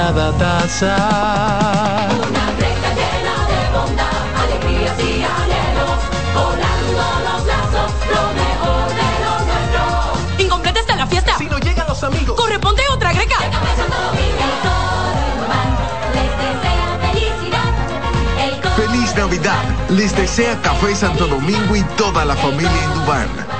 cada taza. Una recta llena de bondad, alegrías y anhelos, volando los lazos, lo mejor de lo nuestro. Incompleta está la fiesta. Si no llegan los amigos. Corresponde otra greca. Feliz Navidad. Les desea Café Santo Domingo y toda la familia Indubán. Abre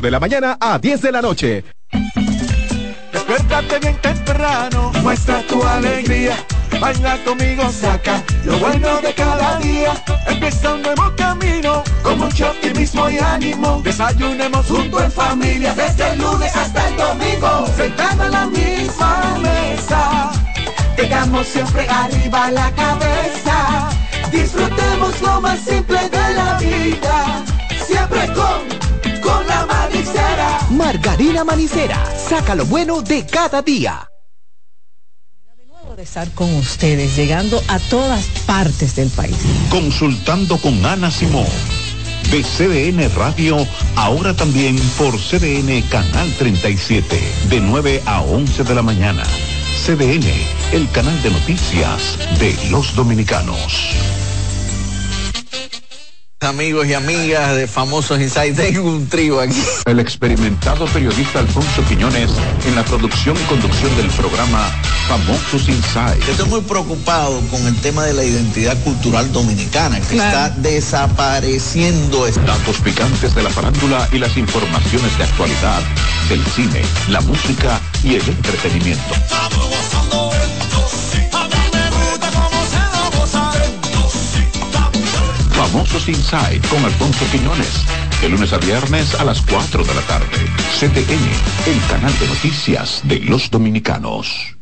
de la mañana a 10 de la noche. Despiértate bien temprano, muestra tu alegría. Baila conmigo, saca lo bueno de cada día. Empieza un nuevo camino, con mucho optimismo y ánimo. Desayunemos junto en familia, desde el lunes hasta el domingo. Sentado en la misma mesa, tengamos siempre arriba la cabeza. Disfrutemos lo más simple de la vida, Margarina Manicera, saca lo bueno de cada día. de estar con ustedes, llegando a todas partes del país. Consultando con Ana Simón. De CDN Radio, ahora también por CDN Canal 37, de 9 a 11 de la mañana. CDN, el canal de noticias de los dominicanos. Amigos y amigas de Famosos Insight, tengo un trío aquí. El experimentado periodista Alfonso Quiñones en la producción y conducción del programa Famosos Inside. Yo estoy muy preocupado con el tema de la identidad cultural dominicana, que Claro. está desapareciendo. Datos picantes de la farándula y las informaciones de actualidad del cine, la música y el entretenimiento. Famosos Inside con Alfonso Quiñones. De lunes a viernes a las 4 de la tarde. CTN, el canal de noticias de los dominicanos.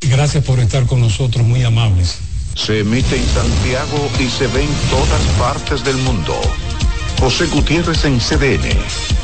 Gracias por estar con nosotros, muy amables. Se emite en Santiago y se ve en todas partes del mundo. José Gutiérrez en CDN.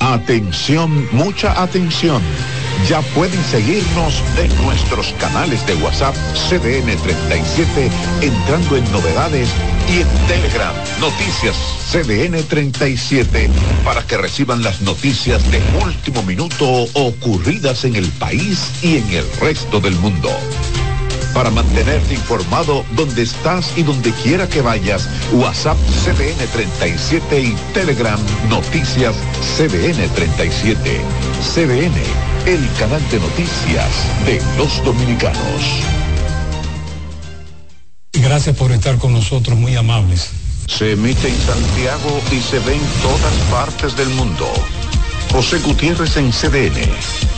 Atención, mucha atención. Ya pueden seguirnos en nuestros canales de WhatsApp CDN 37, entrando en novedades y en Telegram, noticias CDN 37, para que reciban las noticias de último minuto ocurridas en el país y en el resto del mundo. Para mantenerte informado donde estás y donde quiera que vayas, WhatsApp CDN 37 y Telegram Noticias CDN 37. CDN, el canal de noticias de los dominicanos. Gracias por estar con nosotros, muy amables. Se emite en Santiago y se ve en todas partes del mundo. José Gutiérrez en CDN.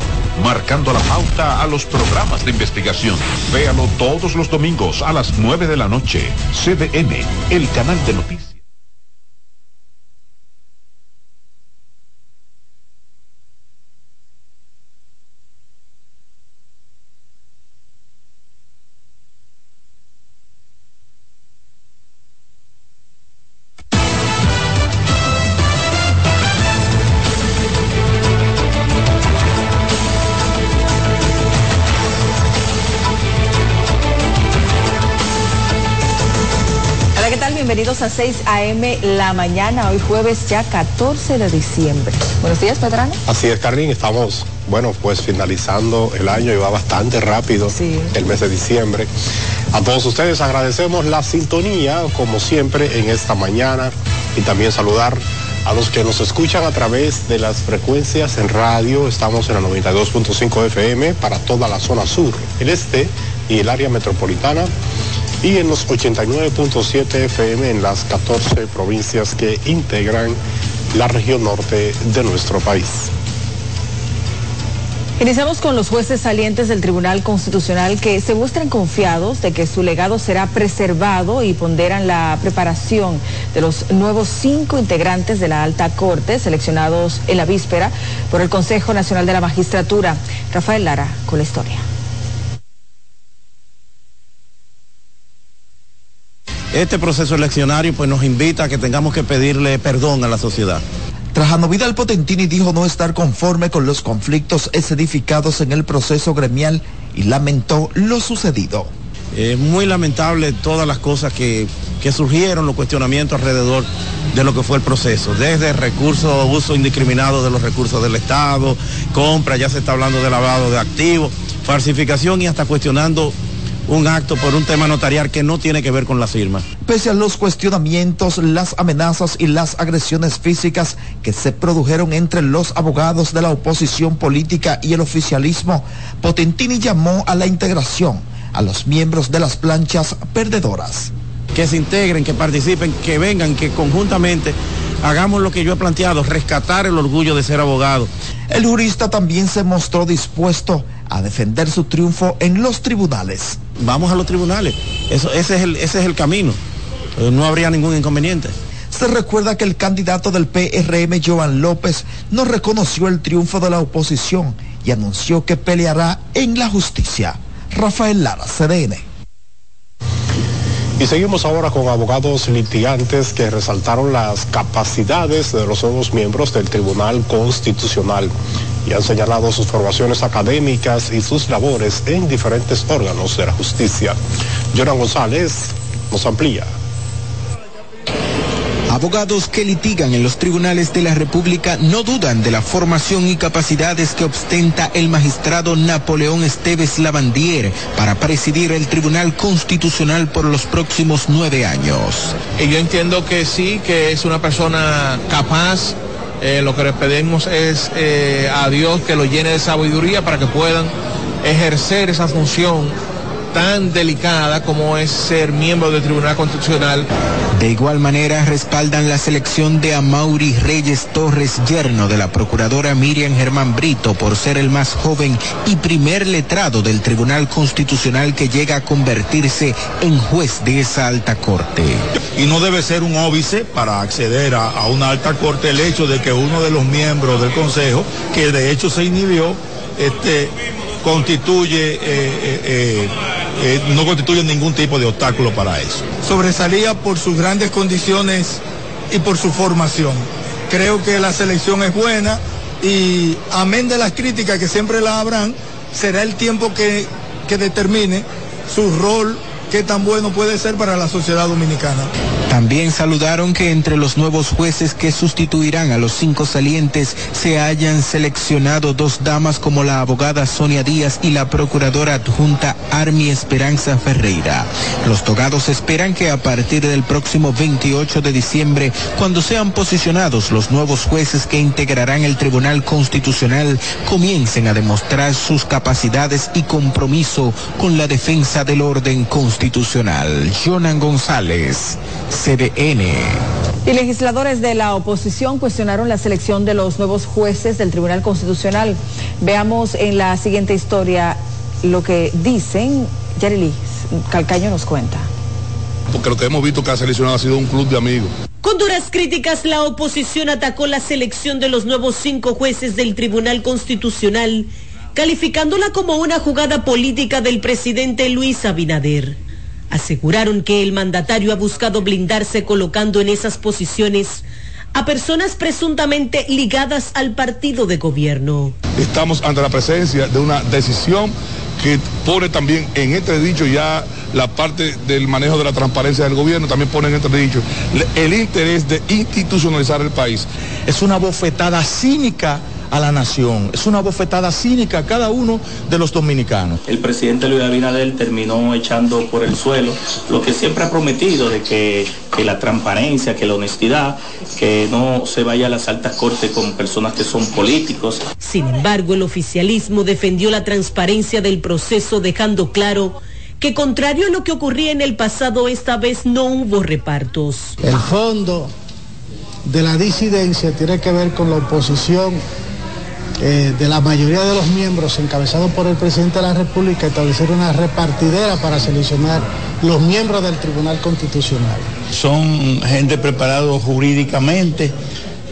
Marcando la pauta a los programas de investigación. Véalo todos los domingos a las 9 de la noche. CDN, el canal de noticias. 6 a.m. la mañana, hoy jueves ya 14 de diciembre. Buenos días, Pedrano. Así es, Carlín, estamos, bueno, pues finalizando el año y va bastante rápido el mes de diciembre. A todos ustedes agradecemos la sintonía, como siempre, en esta mañana y también saludar a los que nos escuchan a través de las frecuencias en radio. Estamos en la 92.5 FM para toda la zona sur, el este y el área metropolitana y en los 89.7 FM en las 14 provincias que integran la región norte de nuestro país. Iniciamos con los jueces salientes del Tribunal Constitucional que se muestran confiados de que su legado será preservado y ponderan la preparación de los nuevos cinco integrantes de la Alta Corte seleccionados en la víspera por el Consejo Nacional de la Magistratura. Rafael Lara con la historia. Este proceso eleccionario pues nos invita a que tengamos que pedirle perdón a la sociedad. Trajano Vidal Potentini dijo no estar conforme con los conflictos edificados en el proceso gremial y lamentó lo sucedido. Es muy lamentable todas las cosas que, que surgieron, los cuestionamientos alrededor de lo que fue el proceso, desde recursos, uso indiscriminado de los recursos del Estado, compra, ya se está hablando de lavado de activos, falsificación y hasta cuestionando un acto por un tema notarial que no tiene que ver con la firma. Pese a los cuestionamientos, las amenazas y las agresiones físicas que se produjeron entre los abogados de la oposición política y el oficialismo, Potentini llamó a la integración a los miembros de las planchas perdedoras. Que se integren, que participen, que vengan, que conjuntamente hagamos lo que yo he planteado, rescatar el orgullo de ser abogado. El jurista también se mostró dispuesto a defender su triunfo en los tribunales. Vamos a los tribunales, Eso, ese, es el, ese es el camino, Eh, no habría ningún inconveniente. Se recuerda que el candidato del PRM, Joan López, no reconoció el triunfo de la oposición y anunció que peleará en la justicia. Rafael Lara, CDN. Y seguimos ahora con abogados litigantes que resaltaron las capacidades de los nuevos miembros del Tribunal Constitucional y han señalado sus formaciones académicas y sus labores en diferentes órganos de la justicia. Joran González nos amplía. Abogados que litigan en los tribunales de la República no dudan de la formación y capacidades que ostenta el magistrado Napoleón Esteves Lavandier para presidir el Tribunal Constitucional por los próximos nueve años. Y yo entiendo que sí, que es una persona capaz. Eh, lo que le pedimos es eh, a Dios que lo llene de sabiduría para que puedan ejercer esa función tan delicada como es ser miembro del Tribunal Constitucional. De igual manera, respaldan la selección de Amaury Reyes Torres, yerno de la procuradora Miriam Germán Brito, por ser el más joven y primer letrado del Tribunal Constitucional que llega a convertirse en juez de esa alta corte. Y no debe ser un óbice para acceder a, a una alta corte el hecho de que uno de los miembros del Consejo, que de hecho se inhibió, este, constituye, eh, eh, eh, eh, no constituye ningún tipo de obstáculo para eso. sobresalía por sus grandes condiciones y por su formación. Creo que la selección es buena y amén de las críticas que siempre la habrán, será el tiempo que, que determine su rol, qué tan bueno puede ser para la sociedad dominicana. También saludaron que entre los nuevos jueces que sustituirán a los cinco salientes se hayan seleccionado dos damas como la abogada Sonia Díaz y la procuradora adjunta Armi Esperanza Ferreira. Los togados esperan que a partir del próximo 28 de diciembre, cuando sean posicionados los nuevos jueces que integrarán el Tribunal Constitucional, comiencen a demostrar sus capacidades y compromiso con la defensa del orden constitucional. Jonan González, CDN. Y legisladores de la oposición cuestionaron la selección de los nuevos jueces del Tribunal Constitucional. Veamos en la siguiente historia lo que dicen. Yareli Calcaño nos cuenta. Porque lo que hemos visto que ha seleccionado ha sido un club de amigos. Con duras críticas, la oposición atacó la selección de los nuevos cinco jueces del Tribunal Constitucional, calificándola como una jugada política del presidente Luis Abinader. Aseguraron que el mandatario ha buscado blindarse colocando en esas posiciones a personas presuntamente ligadas al partido de gobierno. Estamos ante la presencia de una decisión que pone también en este dicho ya la parte del manejo de la transparencia del gobierno, también pone en este dicho el interés de institucionalizar el país. Es una bofetada cínica a la nación, es una bofetada cínica a cada uno de los dominicanos. El presidente Luis Abinader terminó echando por el suelo lo que siempre ha prometido de que, que la transparencia, que la honestidad, que no se vaya a las altas cortes con personas que son políticos. Sin embargo, el oficialismo defendió la transparencia del proceso dejando claro que contrario a lo que ocurría en el pasado, esta vez no hubo repartos. El fondo de la disidencia tiene que ver con la oposición eh, de la mayoría de los miembros encabezados por el presidente de la República establecer una repartidera para seleccionar los miembros del Tribunal Constitucional. Son gente preparada jurídicamente.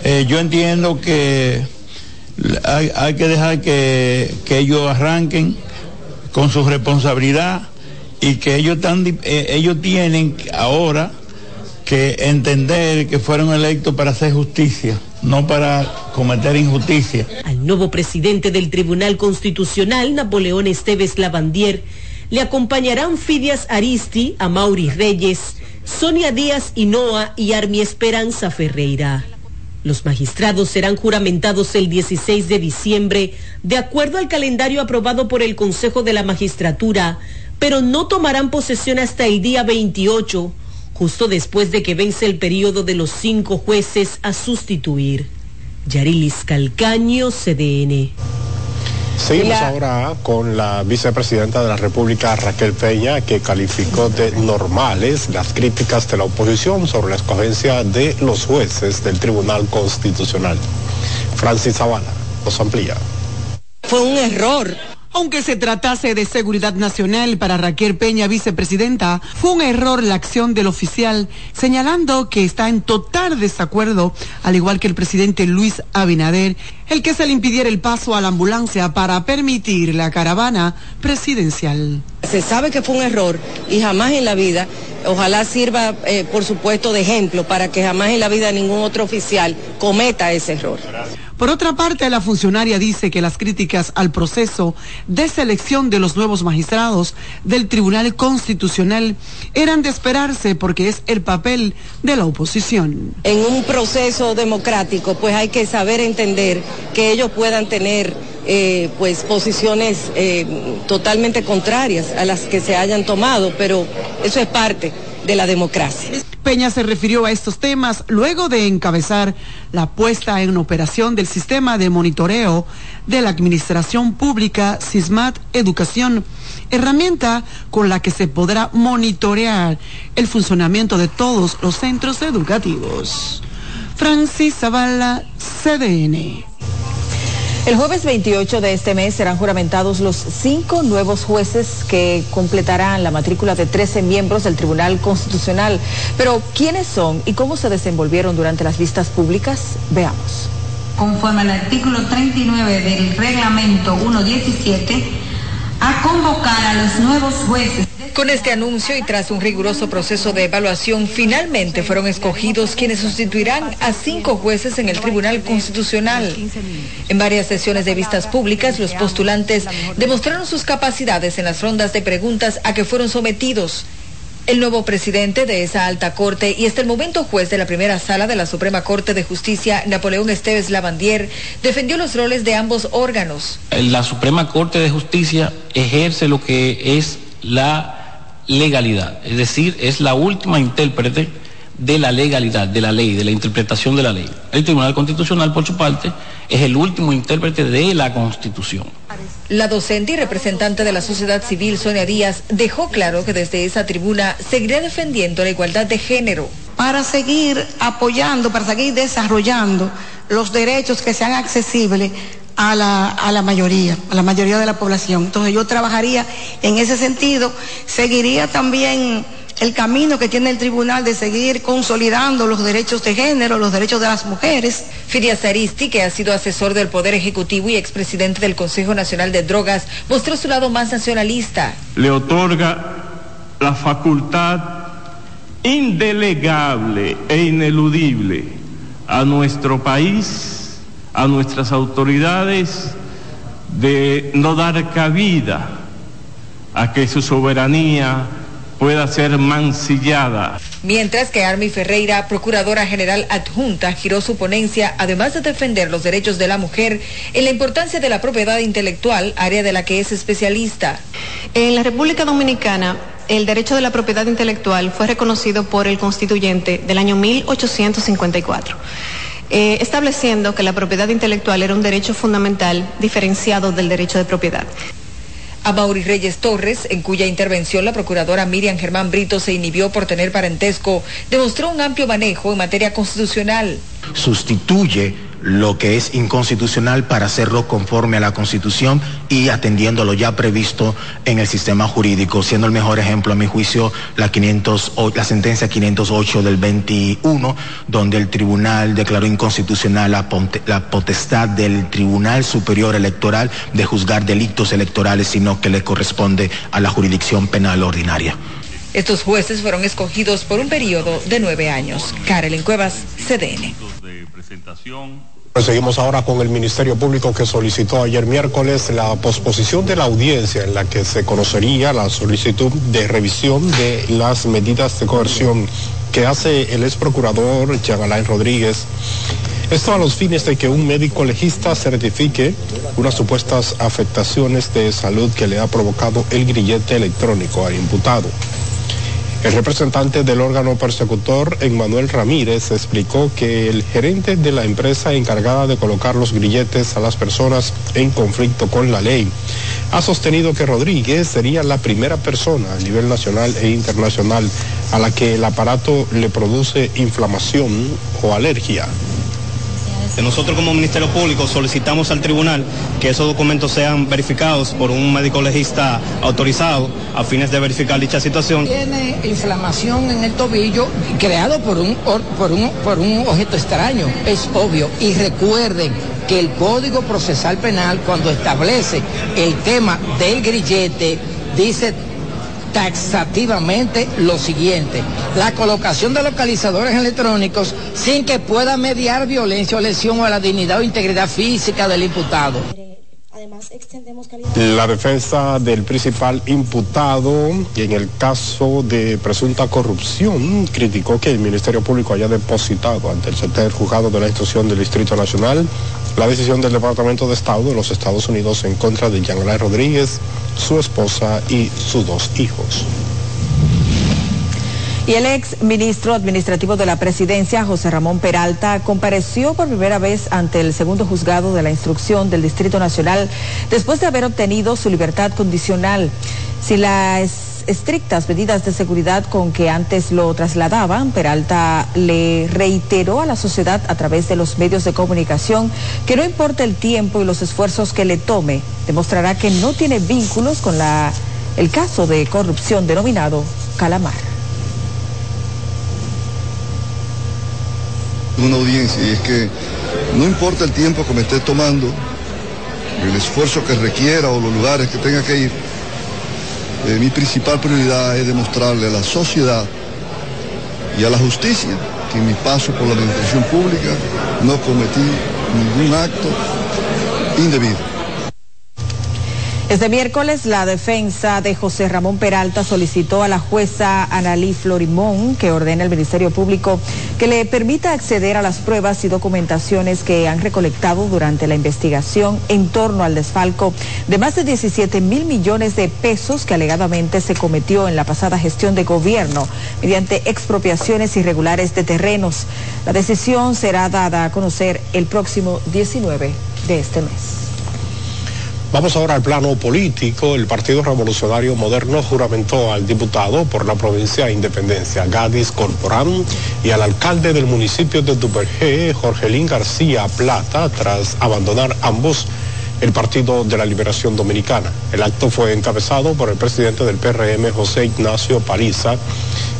Eh, yo entiendo que hay, hay que dejar que, que ellos arranquen con su responsabilidad y que ellos, están, eh, ellos tienen ahora que entender que fueron electos para hacer justicia, no para cometer injusticia. Al nuevo presidente del Tribunal Constitucional, Napoleón Esteves Lavandier, le acompañarán Fidias Aristi, Amaury Reyes, Sonia Díaz Hinoa y Armi Esperanza Ferreira. Los magistrados serán juramentados el 16 de diciembre, de acuerdo al calendario aprobado por el Consejo de la Magistratura, pero no tomarán posesión hasta el día 28, justo después de que vence el periodo de los cinco jueces a sustituir. Yarilis Calcaño, CDN. Seguimos ahora con la vicepresidenta de la República, Raquel Peña, que calificó de normales las críticas de la oposición sobre la escogencia de los jueces del Tribunal Constitucional. Francis Zavala nos amplía. Fue un error. Aunque se tratase de seguridad nacional para Raquel Peña, vicepresidenta, fue un error la acción del oficial, señalando que está en total desacuerdo, al igual que el presidente Luis Abinader, el que se le impidiera el paso a la ambulancia para permitir la caravana presidencial. Se sabe que fue un error y jamás en la vida, ojalá sirva, eh, por supuesto, de ejemplo para que jamás en la vida ningún otro oficial cometa ese error. Por otra parte, la funcionaria dice que las críticas al proceso de selección de los nuevos magistrados del Tribunal Constitucional eran de esperarse porque es el papel de la oposición. En un proceso democrático, pues hay que saber entender que ellos puedan tener eh, pues posiciones eh, totalmente contrarias a las que se hayan tomado, pero eso es parte de la democracia. Peña se refirió a estos temas luego de encabezar la puesta en operación del sistema de monitoreo de la Administración Pública SISMAT Educación, herramienta con la que se podrá monitorear el funcionamiento de todos los centros educativos. Francis Zavala, CDN. El jueves 28 de este mes serán juramentados los cinco nuevos jueces que completarán la matrícula de 13 miembros del Tribunal Constitucional. Pero, ¿quiénes son y cómo se desenvolvieron durante las vistas públicas? Veamos. Conforme al artículo 39 del reglamento 117, a convocar a los nuevos jueces Con este anuncio y tras un riguroso proceso de evaluación, finalmente fueron escogidos quienes sustituirán a cinco jueces en el Tribunal Constitucional. En varias sesiones de vistas públicas, los postulantes demostraron sus capacidades en las rondas de preguntas a que fueron sometidos. El nuevo presidente de esa alta corte y hasta el momento juez de la primera sala de la Suprema Corte de Justicia, Napoleón Esteves Lavandier, defendió los roles de ambos órganos. La Suprema Corte de Justicia ejerce lo que es la legalidad, es decir, es la última intérprete de la legalidad, de la ley, de la interpretación de la ley. El Tribunal Constitucional, por su parte, es el último intérprete de la Constitución. La docente y representante de la sociedad civil, Sonia Díaz, dejó claro que desde esa tribuna seguirá defendiendo la igualdad de género. Para seguir apoyando, para seguir desarrollando los derechos que sean accesibles a la, a la, mayoría, a la mayoría de la población. Entonces yo trabajaría en ese sentido, seguiría también el camino que tiene el tribunal de seguir consolidando los derechos de género, los derechos de las mujeres. Firias Aristi, que ha sido asesor del Poder Ejecutivo y expresidente del Consejo Nacional de Drogas, mostró su lado más nacionalista. Le otorga la facultad indelegable e ineludible a nuestro país, a nuestras autoridades, de no dar cabida a que su soberanía pueda ser mancillada. Mientras que Armi Ferreira, Procuradora General Adjunta, giró su ponencia, además de defender los derechos de la mujer, en la importancia de la propiedad intelectual, área de la que es especialista. En la República Dominicana, el derecho de la propiedad intelectual fue reconocido por el constituyente del año 1854. Eh, estableciendo que la propiedad intelectual era un derecho fundamental diferenciado del derecho de propiedad. A Mauri Reyes Torres, en cuya intervención la procuradora Miriam Germán Brito se inhibió por tener parentesco, demostró un amplio manejo en materia constitucional. Sustituye lo que es inconstitucional para hacerlo conforme a la Constitución y atendiendo lo ya previsto en el sistema jurídico, siendo el mejor ejemplo, a mi juicio, la, 500, la sentencia 508 del 21, donde el tribunal declaró inconstitucional la, la potestad del Tribunal Superior Electoral de juzgar delitos electorales, sino que le corresponde a la jurisdicción penal ordinaria. Estos jueces fueron escogidos por un periodo de nueve años. Karelin Cuevas, CDN. Seguimos ahora con el Ministerio Público que solicitó ayer miércoles la posposición de la audiencia en la que se conocería la solicitud de revisión de las medidas de coerción que hace el ex procurador Jean Alain Rodríguez. Esto a los fines de que un médico legista certifique unas supuestas afectaciones de salud que le ha provocado el grillete electrónico al imputado. El representante del órgano persecutor, Emmanuel Ramírez, explicó que el gerente de la empresa encargada de colocar los grilletes a las personas en conflicto con la ley ha sostenido que Rodríguez sería la primera persona a nivel nacional e internacional a la que el aparato le produce inflamación o alergia. Nosotros como Ministerio Público solicitamos al tribunal que esos documentos sean verificados por un médico legista autorizado a fines de verificar dicha situación. Tiene inflamación en el tobillo creado por un, por un, por un objeto extraño, es obvio. Y recuerden que el Código Procesal Penal cuando establece el tema del grillete dice taxativamente lo siguiente, la colocación de localizadores electrónicos sin que pueda mediar violencia o lesión a la dignidad o integridad física del imputado. La defensa del principal imputado en el caso de presunta corrupción criticó que el Ministerio Público haya depositado ante el tercer juzgado de la instrucción del Distrito Nacional la decisión del Departamento de Estado de los Estados Unidos en contra de Jean Rodríguez, su esposa y sus dos hijos. Y el ex ministro administrativo de la presidencia, José Ramón Peralta, compareció por primera vez ante el segundo juzgado de la instrucción del Distrito Nacional después de haber obtenido su libertad condicional. Si las estrictas medidas de seguridad con que antes lo trasladaban, Peralta le reiteró a la sociedad a través de los medios de comunicación que no importa el tiempo y los esfuerzos que le tome, demostrará que no tiene vínculos con el caso de corrupción denominado Calamar. una audiencia y es que no importa el tiempo que me esté tomando, el esfuerzo que requiera o los lugares que tenga que ir, eh, mi principal prioridad es demostrarle a la sociedad y a la justicia que en mi paso por la administración pública no cometí ningún acto indebido. Este miércoles, la defensa de José Ramón Peralta solicitó a la jueza Analí Florimón que ordene al Ministerio Público que le permita acceder a las pruebas y documentaciones que han recolectado durante la investigación en torno al desfalco de más de 17 mil millones de pesos que alegadamente se cometió en la pasada gestión de gobierno mediante expropiaciones irregulares de terrenos. La decisión será dada a conocer el próximo 19 de este mes. Vamos ahora al plano político. El Partido Revolucionario Moderno juramentó al diputado por la provincia de Independencia, Gadis Corporán, y al alcalde del municipio de Duvergé, Jorgelín García Plata, tras abandonar ambos el Partido de la Liberación Dominicana. El acto fue encabezado por el presidente del PRM, José Ignacio Paliza,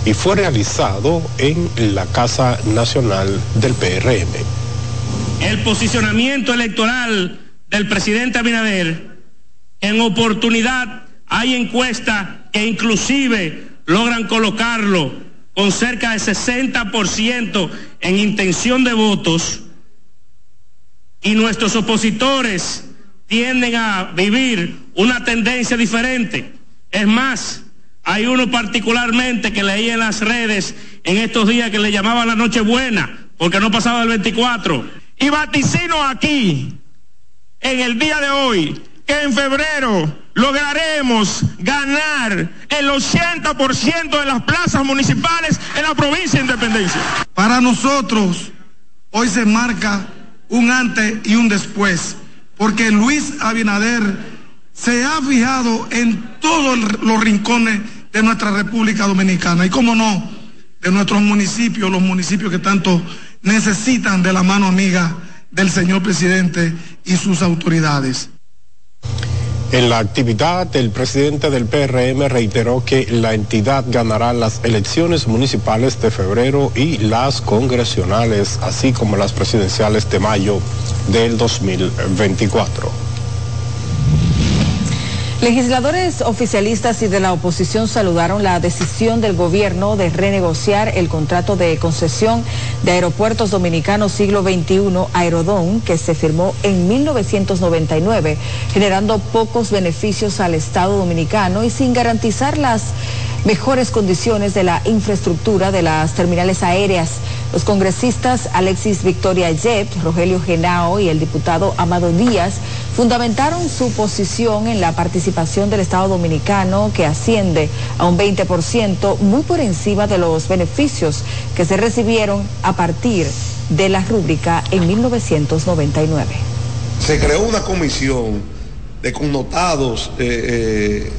y fue realizado en la Casa Nacional del PRM. El posicionamiento electoral del presidente Abinader, en oportunidad hay encuestas que inclusive logran colocarlo con cerca de 60% en intención de votos y nuestros opositores tienden a vivir una tendencia diferente. Es más, hay uno particularmente que leí en las redes en estos días que le llamaban la noche buena porque no pasaba el 24. Y vaticino aquí, en el día de hoy, que en febrero lograremos ganar el 80% de las plazas municipales en la provincia de Independencia. Para nosotros, hoy se marca un antes y un después porque Luis Abinader se ha fijado en todos los rincones de nuestra República Dominicana y, como no, de nuestros municipios, los municipios que tanto necesitan de la mano amiga del señor presidente y sus autoridades. En la actividad, el presidente del PRM reiteró que la entidad ganará las elecciones municipales de febrero y las congresionales, así como las presidenciales de mayo del 2024. Legisladores oficialistas y de la oposición saludaron la decisión del gobierno de renegociar el contrato de concesión de Aeropuertos Dominicanos Siglo XXI Aerodón que se firmó en 1999, generando pocos beneficios al Estado dominicano y sin garantizar las mejores condiciones de la infraestructura de las terminales aéreas. Los congresistas Alexis Victoria Yep, Rogelio Genao y el diputado Amado Díaz fundamentaron su posición en la participación del Estado dominicano que asciende a un 20%, muy por encima de los beneficios que se recibieron a partir de la rúbrica en 1999. Se creó una comisión de connotados eh,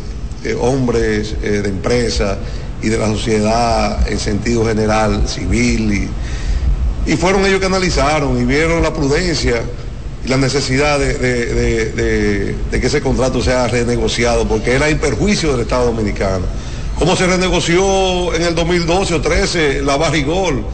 eh, eh, hombres de empresa y de la sociedad en sentido general, civil, y, fueron ellos que analizaron y vieron la prudencia y la necesidad de, que ese contrato sea renegociado, porque era en perjuicio del Estado Dominicano. ¿Cómo se renegoció en el 2012 o 13 la Barrigol?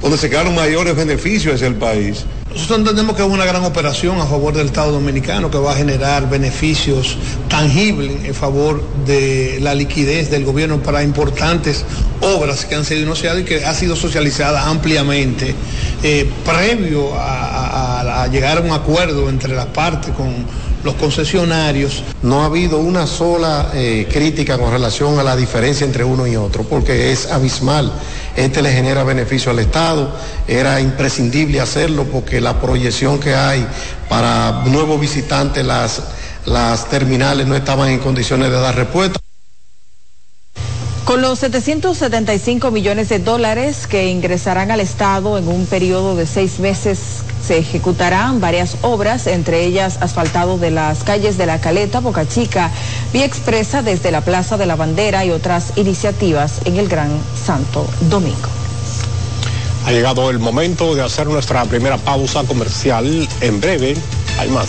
donde se crearon mayores beneficios hacia el país. Nosotros entendemos que es una gran operación a favor del Estado Dominicano que va a generar beneficios tangibles en favor de la liquidez del gobierno para importantes obras que han sido iniciadas y que ha sido socializada ampliamente eh, previo a, llegar a un acuerdo entre las partes con los concesionarios. No ha habido una sola eh, crítica con relación a la diferencia entre uno y otro, porque es abismal. Este le genera beneficio al Estado, era imprescindible hacerlo porque la proyección que hay para nuevos visitantes, las, las terminales no estaban en condiciones de dar respuesta. Con los 775 millones de dólares que ingresarán al Estado en un periodo de seis meses, se ejecutarán varias obras, entre ellas asfaltado de las calles de La Caleta, Boca Chica, Vía Expresa desde la Plaza de la Bandera y otras iniciativas en el Gran Santo Domingo. Ha llegado el momento de hacer nuestra primera pausa comercial. En breve hay más.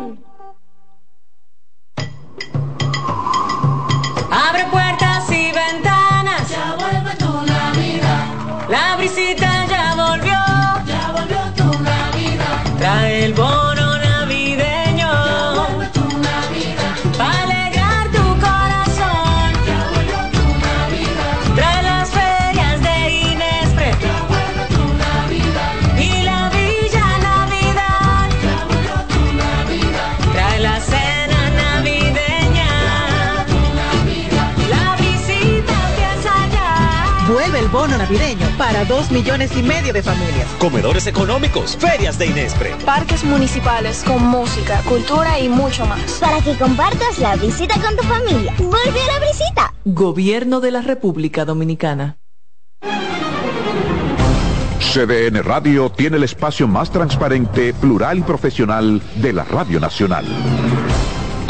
Para dos millones y medio de familias. Comedores económicos, ferias de Inespre. Parques municipales con música, cultura y mucho más. Para que compartas la visita con tu familia. Vuelve a la visita. Gobierno de la República Dominicana. CDN Radio tiene el espacio más transparente, plural y profesional de la Radio Nacional.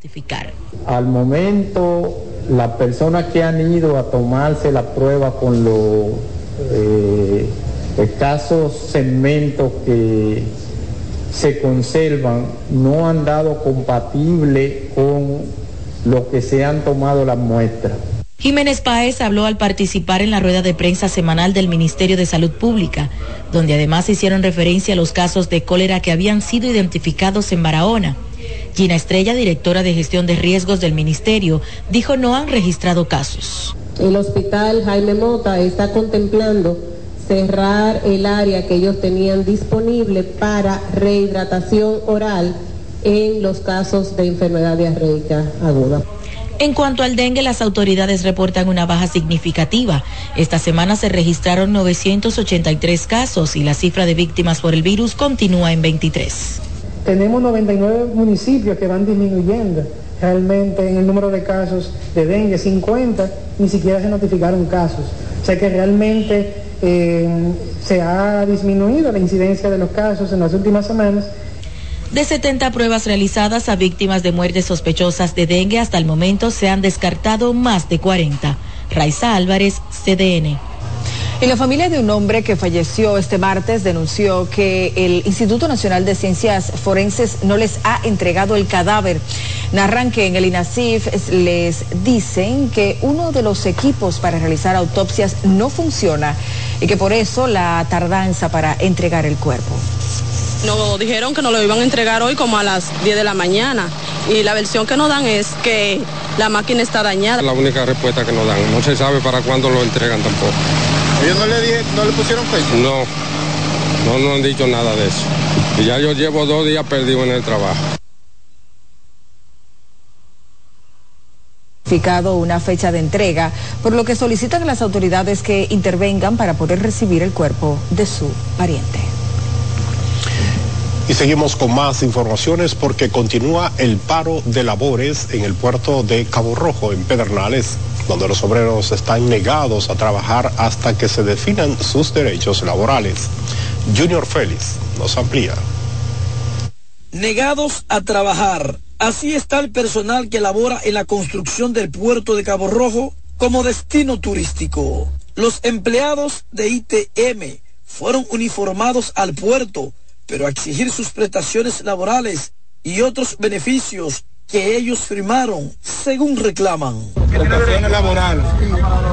Identificar. Al momento, las personas que han ido a tomarse la prueba con los eh, escasos segmentos que se conservan no han dado compatible con lo que se han tomado las muestras. Jiménez Páez habló al participar en la rueda de prensa semanal del Ministerio de Salud Pública, donde además hicieron referencia a los casos de cólera que habían sido identificados en Barahona. Gina Estrella, directora de gestión de riesgos del ministerio, dijo no han registrado casos. El hospital Jaime Mota está contemplando cerrar el área que ellos tenían disponible para rehidratación oral en los casos de enfermedad diarreica aguda. En cuanto al dengue, las autoridades reportan una baja significativa. Esta semana se registraron 983 casos y la cifra de víctimas por el virus continúa en 23. Tenemos 99 municipios que van disminuyendo realmente en el número de casos de dengue, 50 ni siquiera se notificaron casos. O sea que realmente eh, se ha disminuido la incidencia de los casos en las últimas semanas de 70 pruebas realizadas a víctimas de muertes sospechosas de dengue, hasta el momento se han descartado más de 40. Raiza Álvarez, CDN. Y la familia de un hombre que falleció este martes denunció que el Instituto Nacional de Ciencias Forenses no les ha entregado el cadáver. Narran que en el INACIF les dicen que uno de los equipos para realizar autopsias no funciona y que por eso la tardanza para entregar el cuerpo. Nos dijeron que nos lo iban a entregar hoy como a las 10 de la mañana y la versión que nos dan es que la máquina está dañada. La única respuesta que nos dan, no se sabe para cuándo lo entregan tampoco. ¿Ellos no le, dije, no le pusieron fecha? No, no nos han dicho nada de eso. Y ya yo llevo dos días perdido en el trabajo. una fecha de entrega, por lo que solicitan a las autoridades que intervengan para poder recibir el cuerpo de su pariente. Y seguimos con más informaciones porque continúa el paro de labores en el puerto de Cabo Rojo, en Pedernales, donde los obreros están negados a trabajar hasta que se definan sus derechos laborales. Junior Félix nos amplía. Negados a trabajar. Así está el personal que labora en la construcción del puerto de Cabo Rojo como destino turístico. Los empleados de ITM fueron uniformados al puerto pero a exigir sus prestaciones laborales y otros beneficios que ellos firmaron, según reclaman. Prestaciones laborales,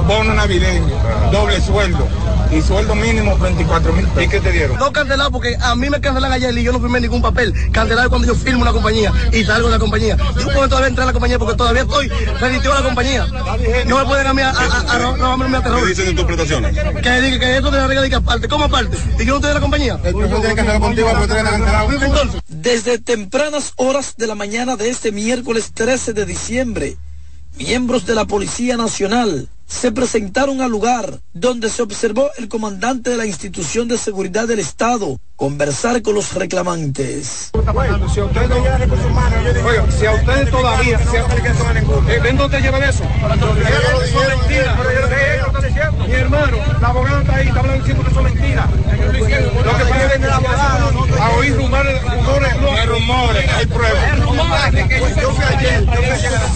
bono navideño, doble sueldo y sueldo mínimo 24 mil pesos. ¿Y qué te dieron? No cancelados porque a mí me cancelan ayer y yo no firmé ningún papel. Cancelado cuando yo firmo una compañía y salgo de la compañía. Yo puedo todavía entrar a la compañía porque todavía estoy reditivo a la compañía. No me pueden a mí a, a, a, ¿Qué dicen en tus prestaciones? Que diga que esto de la regla aparte. ¿Cómo aparte? ¿Y yo no estoy de la compañía? Entonces, desde tempranas horas de la mañana de este miércoles 13 de diciembre, miembros de la Policía Nacional se presentaron al lugar donde se observó el comandante de la institución de seguridad del Estado conversar con los reclamantes. Si a ustedes no llevan recursos humanos, yo digo, si a ustedes todavía, si a ustedes ¿ven dónde llevan eso? Mi hermano, la abogada está ahí, está hablando diciendo que son mentiras. Lo que pasa es que el abogado a oír rumores, rumores, no hay rumores, hay pruebas. Yo fui ayer, yo fui ayer a la...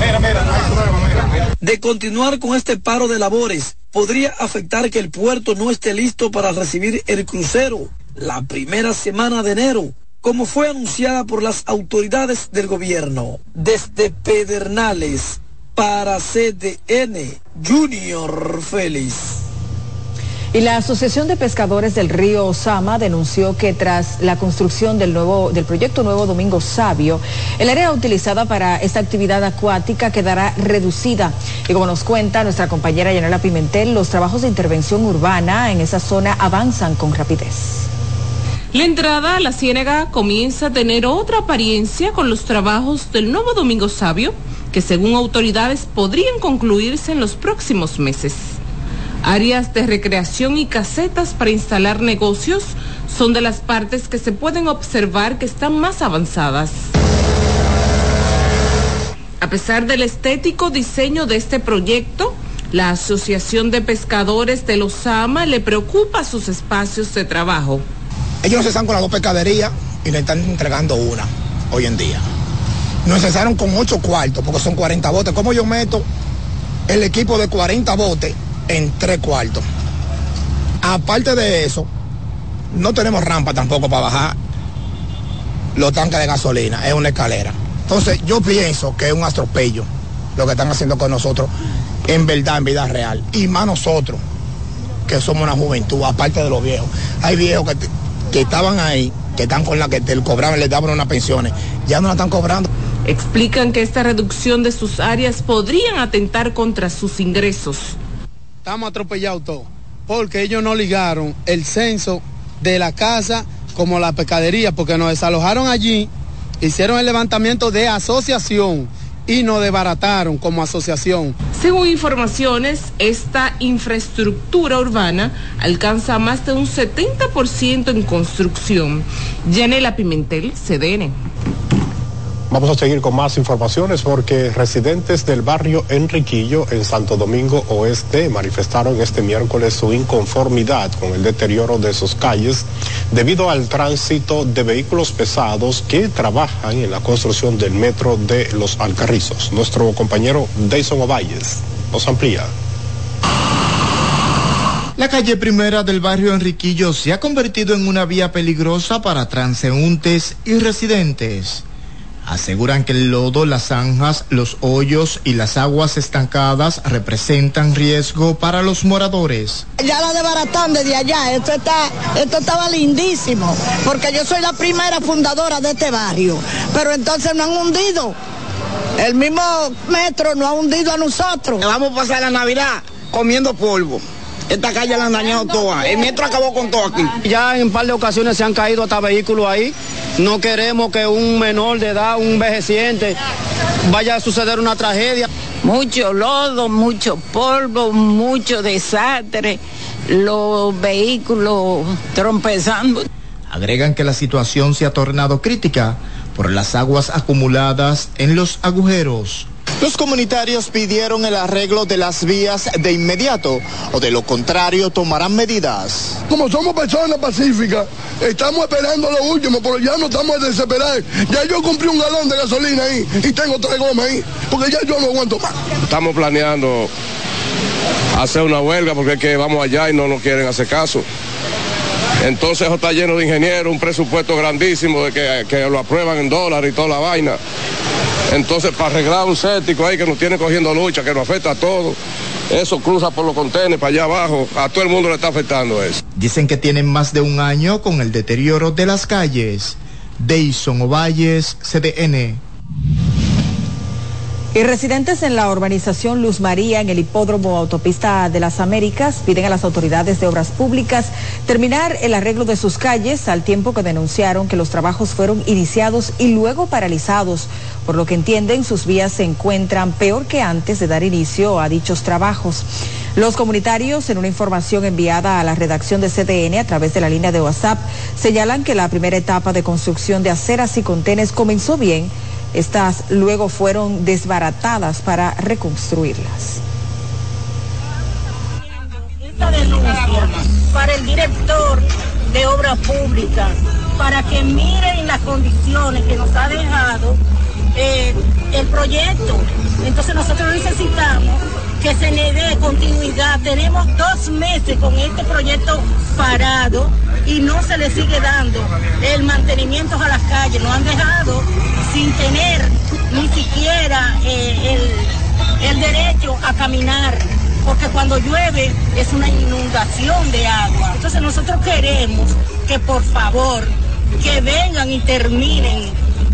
Mira, mira, hay pruebas, mira. Continuar con este paro de labores, podría afectar que el puerto no esté listo para recibir el crucero la primera semana de enero, como fue anunciada por las autoridades del gobierno. Desde Pedernales, para CDN, Junior Félix. Y la Asociación de Pescadores del Río Osama denunció que tras la construcción del, nuevo, del proyecto Nuevo Domingo Sabio, el área utilizada para esta actividad acuática quedará reducida. Y como nos cuenta nuestra compañera Yanela Pimentel, los trabajos de intervención urbana en esa zona avanzan con rapidez. La entrada a la ciénaga comienza a tener otra apariencia con los trabajos del nuevo Domingo Sabio, que según autoridades podrían concluirse en los próximos meses. Áreas de recreación y casetas para instalar negocios son de las partes que se pueden observar que están más avanzadas. A pesar del estético diseño de este proyecto, la Asociación de Pescadores de Lozama le preocupa sus espacios de trabajo. Ellos no cesan con las dos pescaderías y le están entregando una hoy en día. Nos cesaron con ocho cuartos porque son 40 botes. ¿Cómo yo meto el equipo de 40 botes en tres cuartos? Aparte de eso, no tenemos rampa tampoco para bajar los tanques de gasolina, es una escalera. Entonces yo pienso que es un atropello lo que están haciendo con nosotros en verdad, en vida real. Y más nosotros, que somos una juventud, aparte de los viejos. Hay viejos que, que estaban ahí, que están con la que te cobraban, les daban unas pensiones, ya no la están cobrando. Explican que esta reducción de sus áreas podrían atentar contra sus ingresos. Estamos atropellados todos, porque ellos no ligaron el censo de la casa como la pescadería, porque nos desalojaron allí, hicieron el levantamiento de asociación y nos desbarataron como asociación. Según informaciones, esta infraestructura urbana alcanza más de un 70% en construcción. Yanela Pimentel, CDN. Vamos a seguir con más informaciones porque residentes del barrio Enriquillo en Santo Domingo Oeste manifestaron este miércoles su inconformidad con el deterioro de sus calles debido al tránsito de vehículos pesados que trabajan en la construcción del metro de Los Alcarrizos. Nuestro compañero Dayson Ovalles nos amplía. La calle primera del barrio Enriquillo se ha convertido en una vía peligrosa para transeúntes y residentes. Aseguran que el lodo, las zanjas, los hoyos y las aguas estancadas representan riesgo para los moradores. Ya la desbaratan desde allá, esto, está, esto estaba lindísimo, porque yo soy la primera fundadora de este barrio, pero entonces no han hundido. El mismo metro no ha hundido a nosotros. Vamos a pasar la Navidad comiendo polvo. Esta calle la han dañado toda. El metro acabó con todo aquí. Ya en un par de ocasiones se han caído hasta vehículos ahí. No queremos que un menor de edad, un envejeciente, vaya a suceder una tragedia. Mucho lodo, mucho polvo, mucho desastre, los vehículos trompezando. Agregan que la situación se ha tornado crítica por las aguas acumuladas en los agujeros. Los comunitarios pidieron el arreglo de las vías de inmediato o de lo contrario tomarán medidas. Como somos personas pacíficas, estamos esperando lo último, pero ya no estamos a desesperar. Ya yo compré un galón de gasolina ahí y tengo tres gomas ahí, porque ya yo no aguanto más. Estamos planeando hacer una huelga porque es que vamos allá y no nos quieren hacer caso. Entonces está lleno de ingenieros, un presupuesto grandísimo de que, que lo aprueban en dólares y toda la vaina. Entonces, para arreglar un séptico ahí que nos tiene cogiendo lucha, que nos afecta a todos, eso cruza por los contenedores para allá abajo, a todo el mundo le está afectando eso. Dicen que tienen más de un año con el deterioro de las calles. Deison Ovalles, CDN. Y residentes en la urbanización Luz María, en el hipódromo Autopista de las Américas, piden a las autoridades de obras públicas terminar el arreglo de sus calles al tiempo que denunciaron que los trabajos fueron iniciados y luego paralizados, por lo que entienden sus vías se encuentran peor que antes de dar inicio a dichos trabajos. Los comunitarios, en una información enviada a la redacción de CDN a través de la línea de WhatsApp, señalan que la primera etapa de construcción de aceras y contenes comenzó bien estas luego fueron desbaratadas para reconstruirlas. Para el director de obra pública, para que miren las condiciones que nos ha dejado eh, el proyecto. Entonces nosotros necesitamos que se le dé continuidad. Tenemos dos meses con este proyecto parado y no se le sigue dando el mantenimiento a las calles. Nos han dejado sin tener ni siquiera eh, el, el derecho a caminar porque cuando llueve es una inundación de agua. Entonces nosotros queremos que por favor que vengan y terminen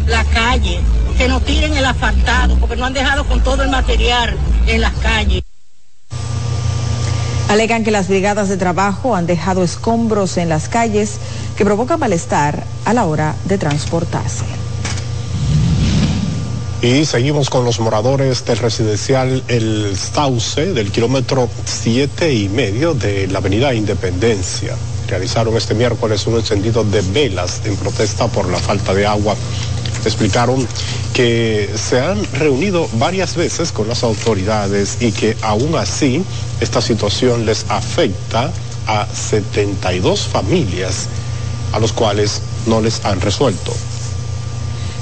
la calle, que no tiren el asfaltado, porque no han dejado con todo el material en las calles. Alegan que las brigadas de trabajo han dejado escombros en las calles que provocan malestar a la hora de transportarse. Y seguimos con los moradores del residencial El Sauce del kilómetro siete y medio de la avenida Independencia. Realizaron este miércoles un encendido de velas en protesta por la falta de agua. Explicaron que se han reunido varias veces con las autoridades y que aún así esta situación les afecta a 72 familias a los cuales no les han resuelto.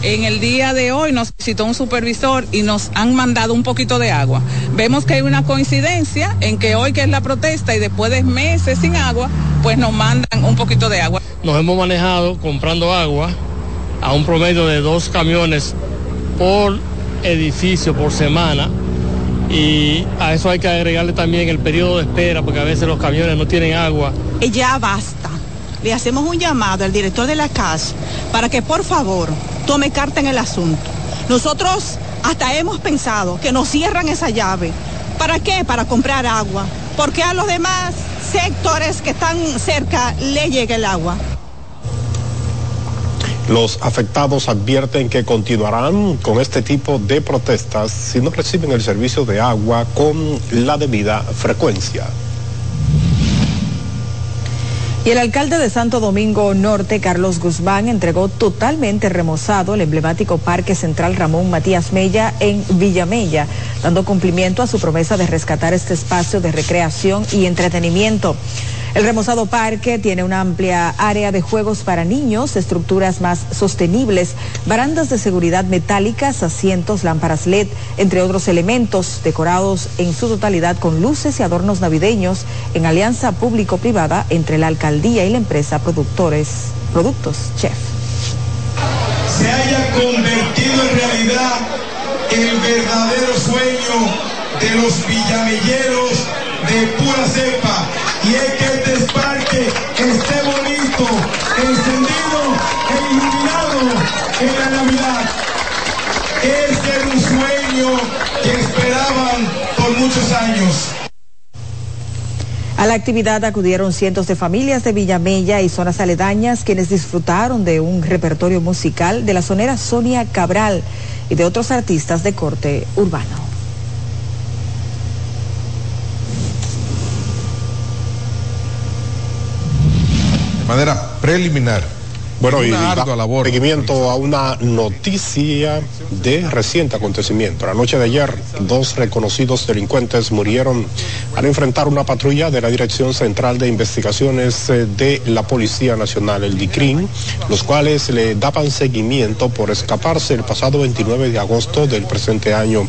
En el día de hoy nos visitó un supervisor y nos han mandado un poquito de agua. Vemos que hay una coincidencia en que hoy que es la protesta y después de meses sin agua, pues nos mandan un poquito de agua. Nos hemos manejado comprando agua a un promedio de dos camiones por edificio por semana y a eso hay que agregarle también el periodo de espera porque a veces los camiones no tienen agua. Y ya basta. Le hacemos un llamado al director de la casa para que por favor tome carta en el asunto. Nosotros hasta hemos pensado que nos cierran esa llave. ¿Para qué? Para comprar agua. Porque a los demás sectores que están cerca le llega el agua. Los afectados advierten que continuarán con este tipo de protestas si no reciben el servicio de agua con la debida frecuencia. Y el alcalde de Santo Domingo Norte, Carlos Guzmán, entregó totalmente remozado el emblemático Parque Central Ramón Matías Mella en Villamella, dando cumplimiento a su promesa de rescatar este espacio de recreación y entretenimiento. El remozado parque tiene una amplia área de juegos para niños, estructuras más sostenibles, barandas de seguridad metálicas, asientos, lámparas LED, entre otros elementos, decorados en su totalidad con luces y adornos navideños en alianza público-privada entre la alcaldía y la empresa Productores Productos Chef. Se haya convertido en realidad el verdadero sueño de los villamelleros de pura cepa y es que este parque esté bonito, encendido e iluminado en la Navidad. Ese era un sueño que esperaban por muchos años. A la actividad acudieron cientos de familias de Villamella y zonas aledañas quienes disfrutaron de un repertorio musical de la sonera Sonia Cabral y de otros artistas de corte urbano. Manera preliminar. Bueno, y da labor. seguimiento a una noticia de reciente acontecimiento. La noche de ayer, dos reconocidos delincuentes murieron al enfrentar una patrulla de la Dirección Central de Investigaciones eh, de la Policía Nacional, el DICRIN, los cuales le daban seguimiento por escaparse el pasado 29 de agosto del presente año,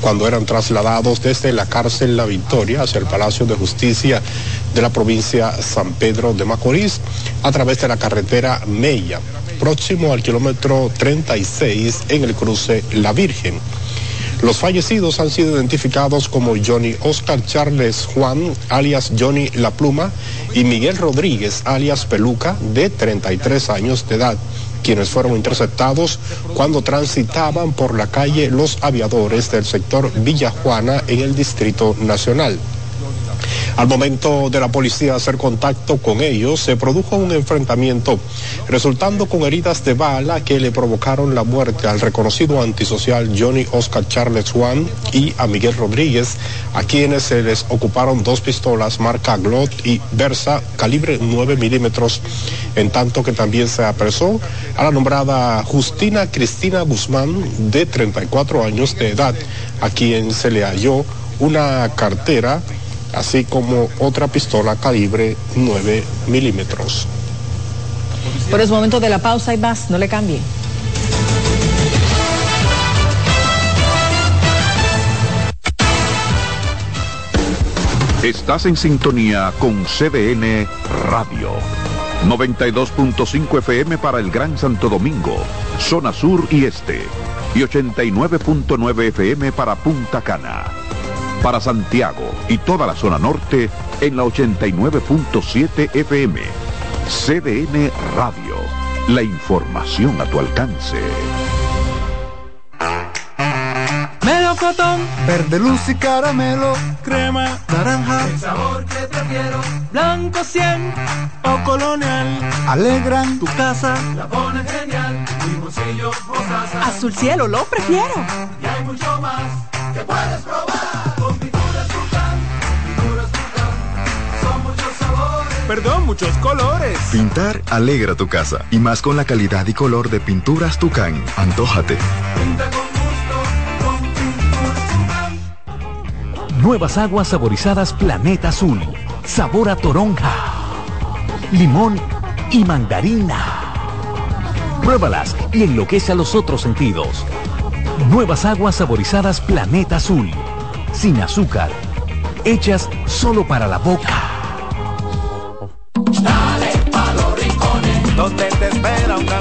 cuando eran trasladados desde la cárcel La Victoria hacia el Palacio de Justicia de la provincia San Pedro de Macorís a través de la carretera Mella. próximo al kilómetro 36 en el cruce La Virgen. Los fallecidos han sido identificados como Johnny Oscar Charles Juan, alias Johnny La Pluma, y Miguel Rodríguez, alias Peluca, de 33 años de edad, quienes fueron interceptados cuando transitaban por la calle Los Aviadores del sector Villa Juana en el Distrito Nacional. Al momento de la policía hacer contacto con ellos, se produjo un enfrentamiento, resultando con heridas de bala que le provocaron la muerte al reconocido antisocial Johnny Oscar Charles Juan y a Miguel Rodríguez, a quienes se les ocuparon dos pistolas marca Glot y Versa calibre 9 milímetros, en tanto que también se apresó a la nombrada Justina Cristina Guzmán, de 34 años de edad, a quien se le halló una cartera así como otra pistola calibre 9 milímetros. Por el momento de la pausa y más, no le cambie. Estás en sintonía con CDN Radio. 92.5 FM para el Gran Santo Domingo, zona sur y este. Y 89.9 FM para Punta Cana para Santiago y toda la zona norte en la 89.7 FM. CDN Radio. La información a tu alcance. Melocotón, verde luz y caramelo, crema, naranja, el sabor que prefiero, blanco 100 o colonial, alegran tu casa, la pone genial, limoncillo, mostaza, azul cielo lo prefiero. Y hay mucho más que puedes probar. Perdón, muchos colores. Pintar alegra tu casa. Y más con la calidad y color de Pinturas Tucán. Antójate. Nuevas aguas saborizadas Planeta Azul. Sabor a toronja, limón y mandarina. Pruébalas y enloquece a los otros sentidos. Nuevas aguas saborizadas Planeta Azul. Sin azúcar. Hechas solo para la boca.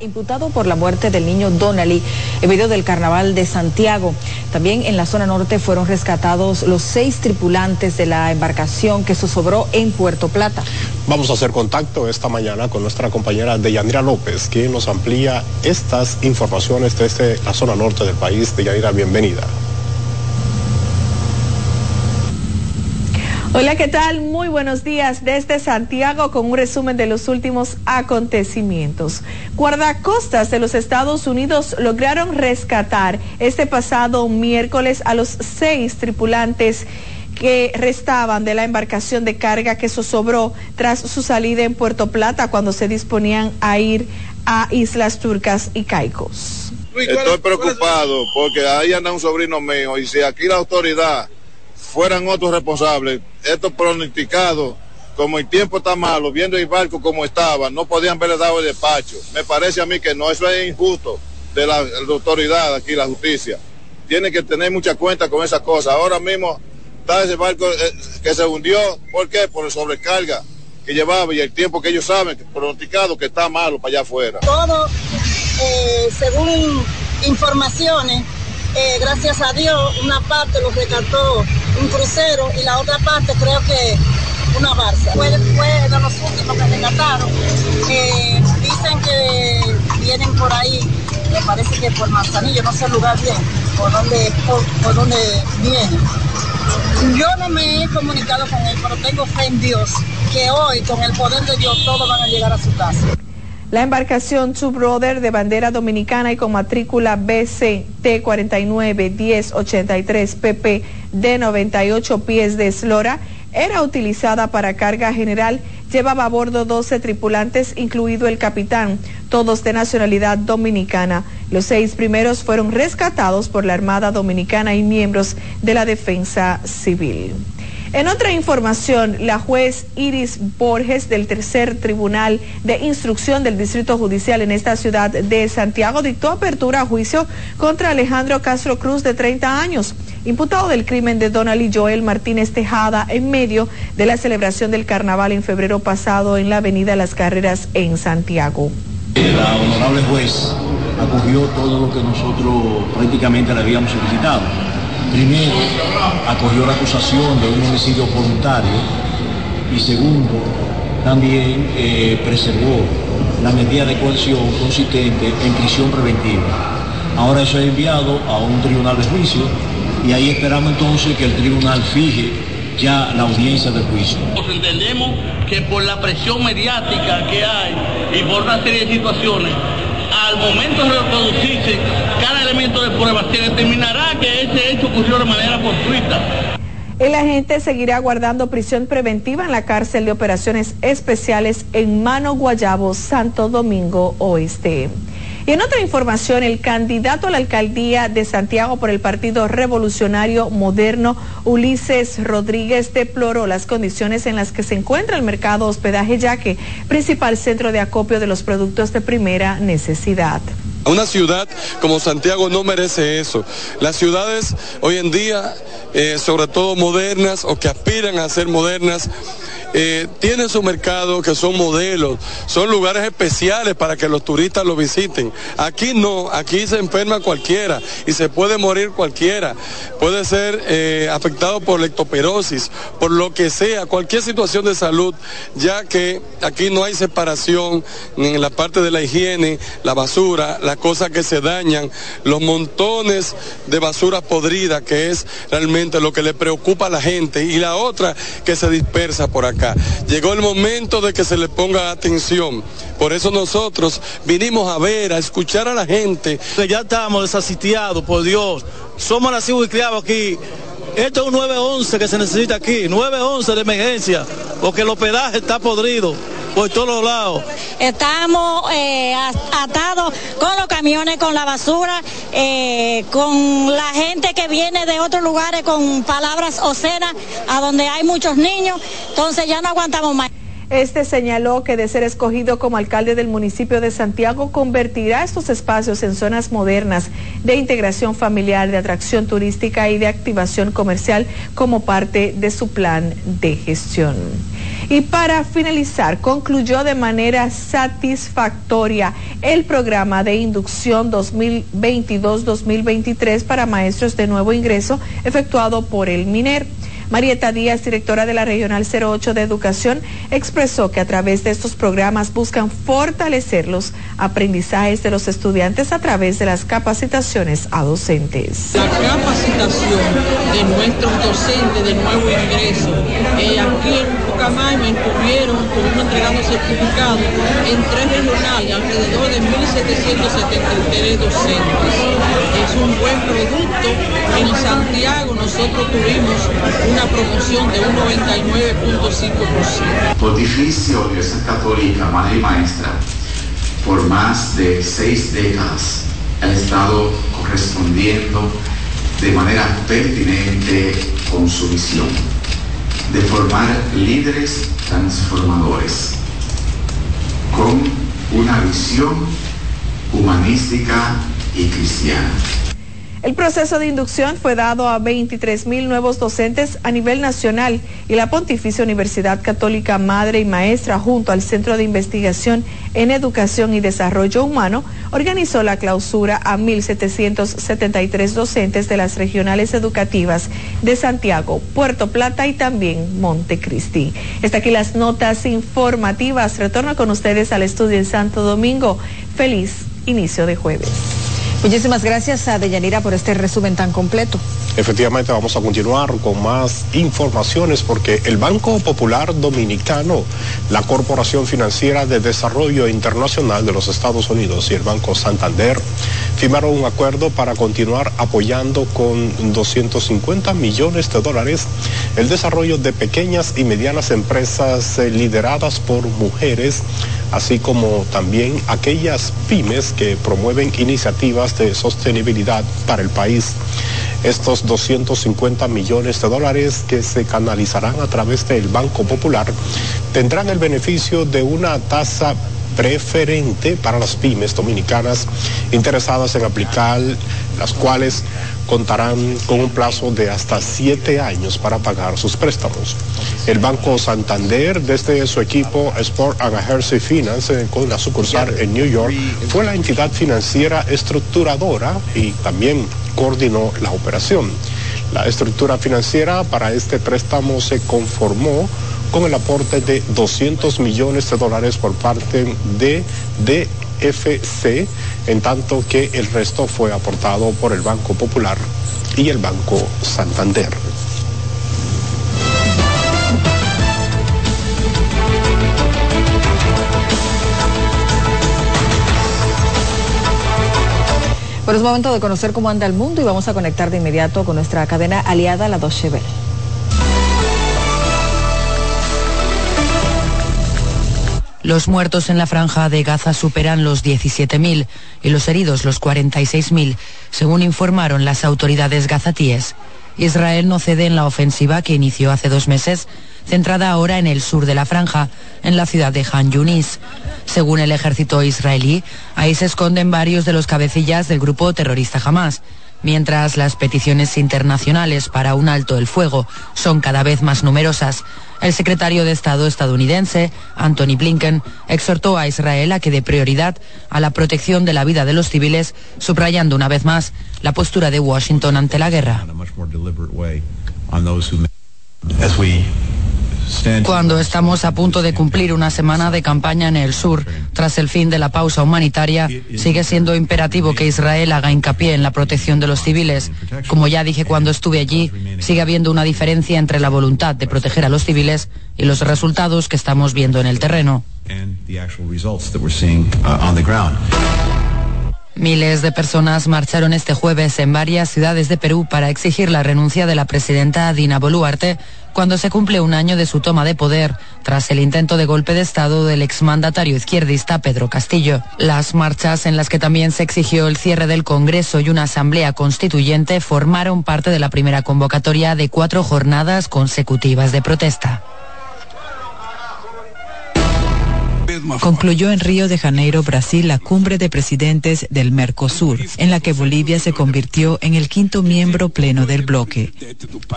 imputado por la muerte del niño Donnelly en medio del carnaval de Santiago. También en la zona norte fueron rescatados los seis tripulantes de la embarcación que zozobró en Puerto Plata. Vamos a hacer contacto esta mañana con nuestra compañera Deyanira López, quien nos amplía estas informaciones desde la zona norte del país. Deyanira, bienvenida. Hola, ¿qué tal? Muy buenos días desde Santiago con un resumen de los últimos acontecimientos. Guardacostas de los Estados Unidos lograron rescatar este pasado miércoles a los seis tripulantes que restaban de la embarcación de carga que zozobró tras su salida en Puerto Plata cuando se disponían a ir a Islas Turcas y Caicos. Estoy preocupado porque ahí anda un sobrino mío y si aquí la autoridad fueran otros responsables, estos pronosticados, como el tiempo está malo, viendo el barco como estaba, no podían haberle dado el despacho. Me parece a mí que no, eso es injusto de la, autoridad aquí, la justicia. Tiene que tener mucha cuenta con esas cosas. Ahora mismo está ese barco eh, que se hundió, ¿por qué? Por el sobrecarga que llevaba y el tiempo que ellos saben, pronosticado que está malo para allá afuera. Todo, eh, según informaciones, eh, gracias a Dios, una parte lo rescató un crucero y la otra parte creo que una barca. Fue, de los últimos que rescataron. Dicen que vienen por ahí, me parece que por Manzanillo, no sé el lugar bien, por dónde, por, dónde vienen. Yo no me he comunicado con él, pero tengo fe en Dios que hoy, con el poder de Dios, todos van a llegar a su casa. La embarcación Two Brother de bandera dominicana y con matrícula BCT 491083 PP de 98 pies de eslora era utilizada para carga general. Llevaba a bordo 12 tripulantes, incluido el capitán, todos de nacionalidad dominicana. Los seis primeros fueron rescatados por la Armada Dominicana y miembros de la Defensa Civil. En otra información, la juez Iris Borges del tercer tribunal de instrucción del Distrito Judicial en esta ciudad de Santiago dictó apertura a juicio contra Alejandro Castro Cruz de 30 años, imputado del crimen de Donald y Joel Martínez Tejada en medio de la celebración del carnaval en febrero pasado en la Avenida Las Carreras en Santiago. La honorable juez acogió todo lo que nosotros prácticamente le habíamos solicitado Primero, acogió la acusación de un homicidio voluntario y segundo, también eh, preservó la medida de coerción consistente en prisión preventiva. Ahora eso es enviado a un tribunal de juicio y ahí esperamos entonces que el tribunal fije ya la audiencia del juicio. Entendemos que por la presión mediática que hay y por una serie de situaciones, momento de reproducirse cada elemento de prueba, se determinará que ese hecho ocurrió de manera fortuita. El agente seguirá guardando prisión preventiva en la cárcel de operaciones especiales en Mano Guayabo, Santo Domingo Oeste. Y en otra información, el candidato a la alcaldía de Santiago por el Partido Revolucionario Moderno, Ulises Rodríguez, deploró las condiciones en las que se encuentra el mercado hospedaje, ya que principal centro de acopio de los productos de primera necesidad. Una ciudad como Santiago no merece eso. Las ciudades hoy en día, eh, sobre todo modernas o que aspiran a ser modernas, eh, tienen su mercado que son modelos, son lugares especiales para que los turistas lo visiten. Aquí no, aquí se enferma cualquiera y se puede morir cualquiera. Puede ser eh, afectado por lectoperosis, por lo que sea, cualquier situación de salud, ya que aquí no hay separación en la parte de la higiene, la basura, las cosas que se dañan, los montones de basura podrida, que es realmente lo que le preocupa a la gente, y la otra que se dispersa por aquí. Llegó el momento de que se le ponga atención. Por eso nosotros vinimos a ver, a escuchar a la gente. Ya estamos desasistiados, por Dios. Somos nacidos y criados aquí. Esto es un 911 que se necesita aquí, 911 de emergencia, porque el hospedaje está podrido por todos lados. Estamos eh, atados con los camiones, con la basura, eh, con la gente que viene de otros lugares con palabras obscenas, a donde hay muchos niños, entonces ya no aguantamos más. Este señaló que de ser escogido como alcalde del municipio de Santiago convertirá estos espacios en zonas modernas de integración familiar, de atracción turística y de activación comercial como parte de su plan de gestión. Y para finalizar, concluyó de manera satisfactoria el programa de inducción 2022-2023 para maestros de nuevo ingreso efectuado por el MINER. Marieta Díaz, directora de la Regional 08 de Educación, expresó que a través de estos programas buscan fortalecer los aprendizajes de los estudiantes a través de las capacitaciones a docentes. La capacitación de nuestros docentes de nuevo ingreso. Eh, aquí en Pucamay me estuvieron, estuvimos entregando certificados en tres regionales, alrededor de 1.773 docentes. Es un buen producto. En Santiago nosotros tuvimos una promoción de un 99.5%. Pontificia Universidad Católica Madre y Maestra, por más de seis décadas, ha estado correspondiendo de manera pertinente con su misión de formar líderes transformadores con una visión humanística El proceso de inducción fue dado a 23 mil nuevos docentes a nivel nacional y la Pontificia Universidad Católica Madre y Maestra junto al Centro de Investigación en Educación y Desarrollo Humano organizó la clausura a 1.773 docentes de las regionales educativas de Santiago, Puerto Plata y también Montecristi. Está aquí las notas informativas. Retorno con ustedes al estudio en Santo Domingo. Feliz inicio de jueves. Muchísimas gracias a Deyanira por este resumen tan completo. Efectivamente, vamos a continuar con más informaciones porque el Banco Popular Dominicano, la Corporación Financiera de Desarrollo Internacional de los Estados Unidos y el Banco Santander firmaron un acuerdo para continuar apoyando con 250 millones de dólares el desarrollo de pequeñas y medianas empresas eh, lideradas por mujeres así como también aquellas pymes que promueven iniciativas de sostenibilidad para el país. Estos 250 millones de dólares que se canalizarán a través del Banco Popular tendrán el beneficio de una tasa preferente para las pymes dominicanas interesadas en aplicar, las cuales contarán con un plazo de hasta siete años para pagar sus préstamos. El Banco Santander, desde su equipo Sport and Jersey Finance, con la sucursal en New York, fue la entidad financiera estructuradora y también coordinó la operación. La estructura financiera para este préstamo se conformó con el aporte de 200 millones de dólares por parte de DFC, en tanto que el resto fue aportado por el Banco Popular y el Banco Santander. Pero es momento de conocer cómo anda el mundo y vamos a conectar de inmediato con nuestra cadena aliada, la Deutsche Welle. Los muertos en la franja de Gaza superan los 17.000 y los heridos los 46.000, según informaron las autoridades gazatíes. Israel no cede en la ofensiva que inició hace dos meses, centrada ahora en el sur de la franja, en la ciudad de Han Yunis. Según el ejército israelí, ahí se esconden varios de los cabecillas del grupo terrorista Hamas mientras las peticiones internacionales para un alto el fuego son cada vez más numerosas. El secretario de Estado estadounidense, Anthony Blinken, exhortó a Israel a que dé prioridad a la protección de la vida de los civiles, subrayando una vez más la postura de Washington ante la guerra. Cuando estamos a punto de cumplir una semana de campaña en el sur, tras el fin de la pausa humanitaria, sigue siendo imperativo que Israel haga hincapié en la protección de los civiles. Como ya dije cuando estuve allí, sigue habiendo una diferencia entre la voluntad de proteger a los civiles y los resultados que estamos viendo en el terreno. Miles de personas marcharon este jueves en varias ciudades de Perú para exigir la renuncia de la presidenta Dina Boluarte cuando se cumple un año de su toma de poder tras el intento de golpe de Estado del exmandatario izquierdista Pedro Castillo. Las marchas en las que también se exigió el cierre del Congreso y una asamblea constituyente formaron parte de la primera convocatoria de cuatro jornadas consecutivas de protesta. Concluyó en Río de Janeiro, Brasil, la cumbre de presidentes del Mercosur, en la que Bolivia se convirtió en el quinto miembro pleno del bloque.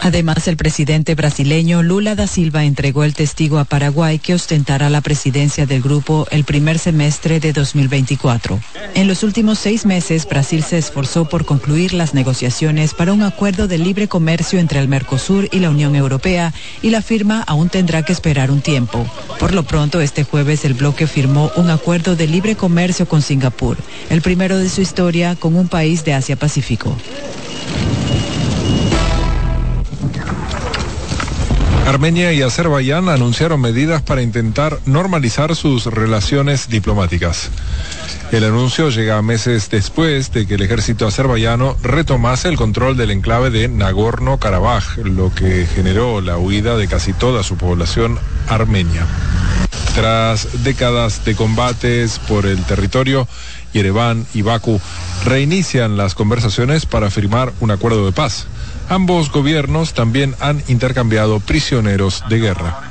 Además, el presidente brasileño Lula da Silva entregó el testigo a Paraguay que ostentará la presidencia del grupo el primer semestre de 2024. En los últimos seis meses, Brasil se esforzó por concluir las negociaciones para un acuerdo de libre comercio entre el Mercosur y la Unión Europea y la firma aún tendrá que esperar un tiempo. Por lo pronto, este jueves el bloque firmó un acuerdo de libre comercio con Singapur, el primero de su historia con un país de Asia-Pacífico. Armenia y Azerbaiyán anunciaron medidas para intentar normalizar sus relaciones diplomáticas. El anuncio llega meses después de que el ejército azerbaiyano retomase el control del enclave de Nagorno-Karabaj, lo que generó la huida de casi toda su población armenia. Tras décadas de combates por el territorio, Yerevan y Bakú reinician las conversaciones para firmar un acuerdo de paz. Ambos gobiernos también han intercambiado prisioneros de guerra.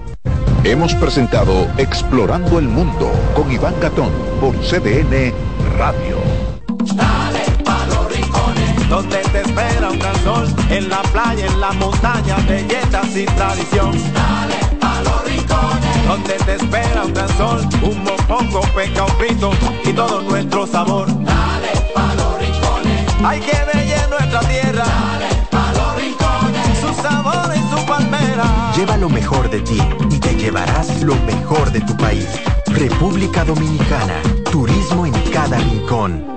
Hemos presentado Explorando el Mundo con Iván Gatón por CDN Radio. Dale pa los rincones, donde te espera un gran sol, en la playa, en la montaña, belletas y tradición. Dale pa los rincones, donde te espera un gran sol, un mopongo, peca, un pito y todo nuestro sabor. Dale pa los rincones, hay que ver nuestra tierra. Lleva lo mejor de ti y te llevarás lo mejor de tu país. República Dominicana, turismo en cada rincón.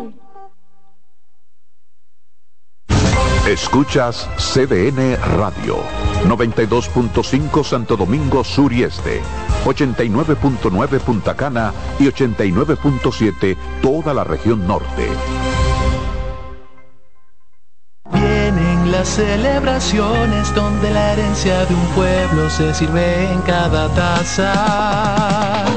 Escuchas CDN Radio, 92.5 Santo Domingo Sur y Este, 89.9 Punta Cana y 89.7 toda la región norte. Las celebraciones donde la herencia de un pueblo se sirve en cada taza.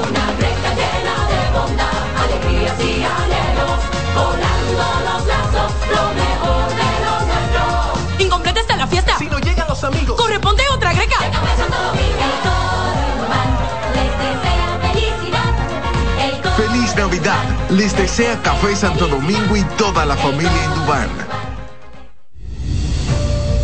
Una recta llena de bondad, alegrías y anhelos, volando los lazos, lo mejor de lo nuestro. Incompleta está la fiesta. Si no llegan los amigos. Corresponde otra greca. El Santo Domingo y todo Indubán les desea felicidad. El coro Feliz Navidad. Les desea Café Santo Domingo y toda la familia Indubán.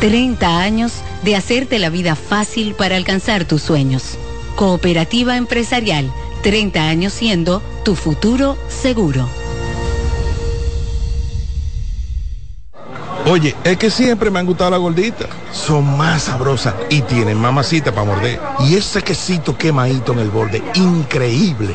30 años de hacerte la vida fácil para alcanzar tus sueños. Cooperativa Empresarial, 30 años siendo tu futuro seguro. Oye, es que siempre me han gustado las gorditas. Son más sabrosas y tienen mamacita para morder. Y ese quesito quemadito en el borde, increíble.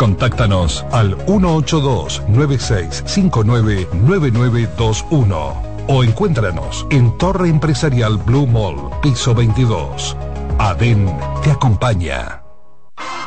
Contáctanos al 182-9659-9921 o encuéntranos en Torre Empresarial Blue Mall, piso 22. ADEN te acompaña.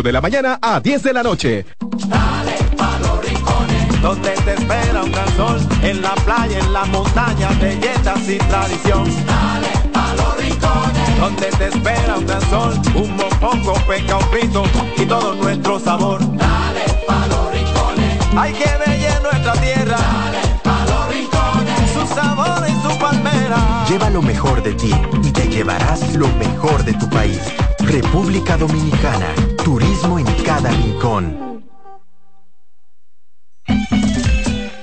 de la mañana a 10 de la noche. donde te espera un gran sol, en la playa, en la montaña, belletas y tradición. Dale a los rincones, donde te espera un gran sol, un mopongo, peca, un pito y todo nuestro sabor. Dale a los rincones, hay que bella nuestra tierra. Dale a los rincones, su sabor y su palmera. Lleva lo mejor de ti y te llevarás lo mejor de tu país. República Dominicana. Turismo en cada rincón.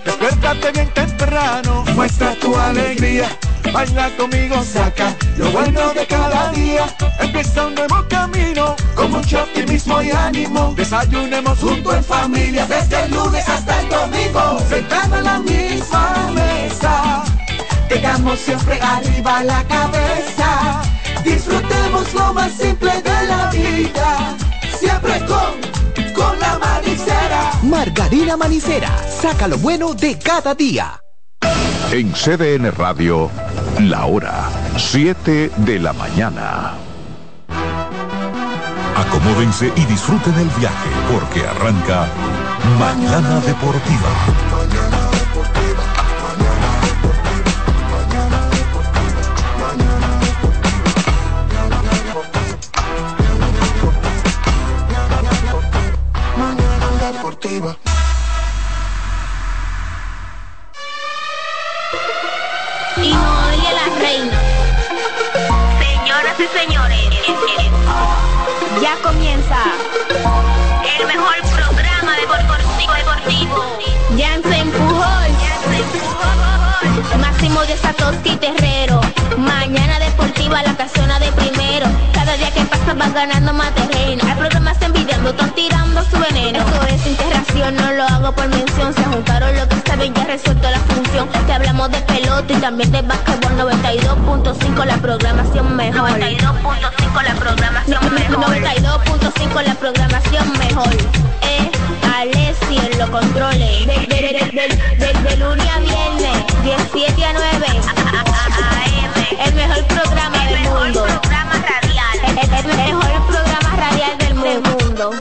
Despiértate bien temprano, muestra tu alegría. Baila conmigo, saca lo bueno de cada día. Empieza un nuevo camino, con mucho optimismo y ánimo. Desayunemos junto en familia, desde el lunes hasta el domingo. Sentado en la misma mesa, tengamos siempre arriba la cabeza. Disfrutemos lo más simple de la vida, siempre con, con la manicera. Margarina Manicera. Saca lo bueno de cada día. En CDN Radio, la hora 7 de la mañana. Acomódense y disfruten el viaje porque arranca Mañana Deportiva. Señores, ya comienza el mejor programa deportivo deportivo. Jansen Pujol, Máximo de Satoshi Terrero. Mañana deportiva la casona de primero. Cada día que pasa vas ganando más terreno. Hay programas envidiando, están tirando su veneno. Esto es integración, no lo hago por mención. Se juntaron lo que saben, ya resuelto la función. Te hablamos de pelota y también de básquetbol 92.5 la programación mejor. 92.5 la programación mejor. 92.5 la programación mejor. Eh, Alessi en los controles. De, de, de, de, de- de lunes a viernes, 17 a 9. AM. El mejor programa del mundo. Radial. El, el mejor programa radial del mundo.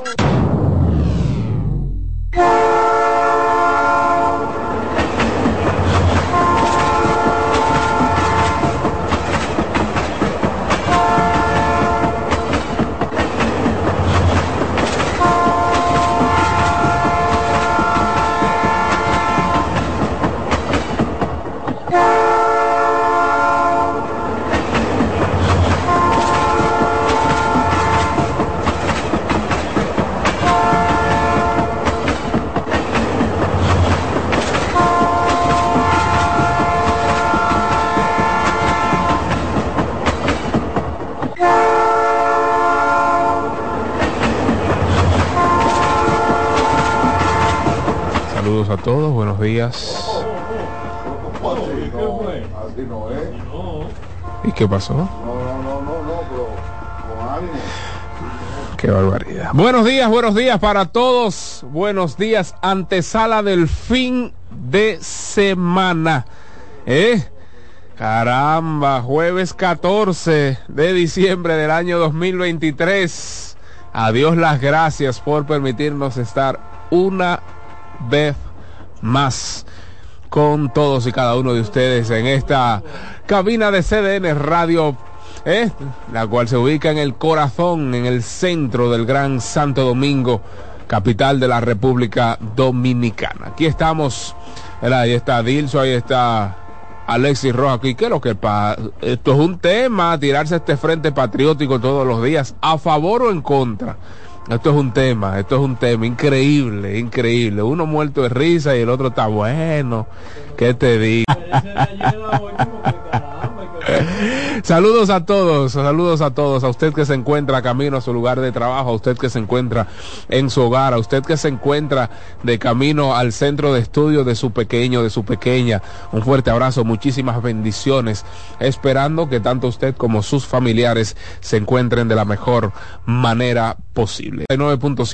Saludos a días. ¿Y qué pasó? Qué barbaridad. Buenos días, buenos días para todos. Buenos días, antesala del fin de semana. ¿Eh? Caramba, jueves 14 de diciembre del año 2023. Adiós las gracias por permitirnos estar una vez más con todos y cada uno de ustedes en esta cabina de CDN Radio, ¿eh? la cual se ubica en el corazón, en el centro del Gran Santo Domingo, capital de la República Dominicana. Aquí estamos, ahí está Dilso, ahí está Alexis Rojas aquí. ¿Qué es lo que pasa? Esto es un tema, tirarse este frente patriótico todos los días, a favor o en contra. Esto es un tema, esto es un tema increíble, increíble. Uno muerto de risa y el otro está bueno. ¿Qué te digo? saludos a todos, saludos a todos, a usted que se encuentra camino a su lugar de trabajo, a usted que se encuentra en su hogar, a usted que se encuentra de camino al centro de estudio de su pequeño, de su pequeña. Un fuerte abrazo, muchísimas bendiciones, esperando que tanto usted como sus familiares se encuentren de la mejor manera posible. 9.5